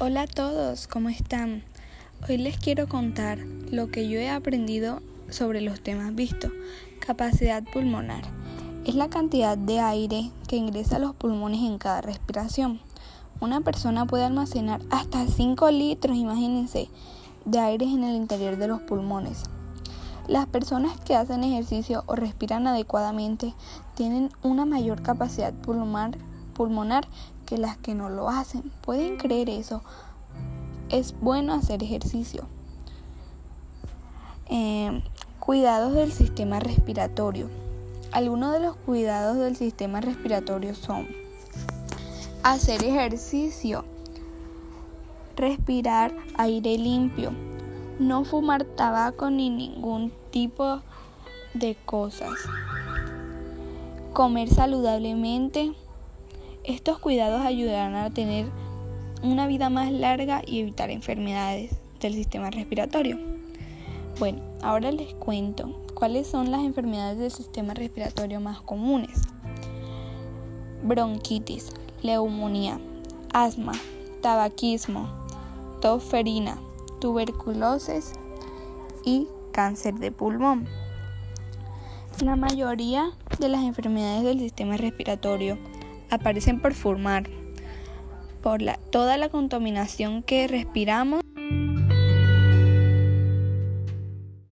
Hola a todos, ¿cómo están? Hoy les quiero contar lo que yo he aprendido sobre los temas vistos. Capacidad pulmonar. Es la cantidad de aire que ingresa a los pulmones en cada respiración. Una persona puede almacenar hasta 5 litros, imagínense, de aire en el interior de los pulmones. Las personas que hacen ejercicio o respiran adecuadamente tienen una mayor capacidad pulmonar, pulmonar que las que no lo hacen. ¿Pueden creer eso? Es bueno hacer ejercicio. Eh, cuidados del sistema respiratorio. Algunos de los cuidados del sistema respiratorio son hacer ejercicio, respirar aire limpio, no fumar tabaco ni ningún tipo de cosas, comer saludablemente, estos cuidados ayudarán a tener una vida más larga y evitar enfermedades del sistema respiratorio. Bueno, ahora les cuento cuáles son las enfermedades del sistema respiratorio más comunes. Bronquitis, neumonía, asma, tabaquismo, toferina, tuberculosis y cáncer de pulmón. La mayoría de las enfermedades del sistema respiratorio aparecen por fumar, por la, toda la contaminación que respiramos.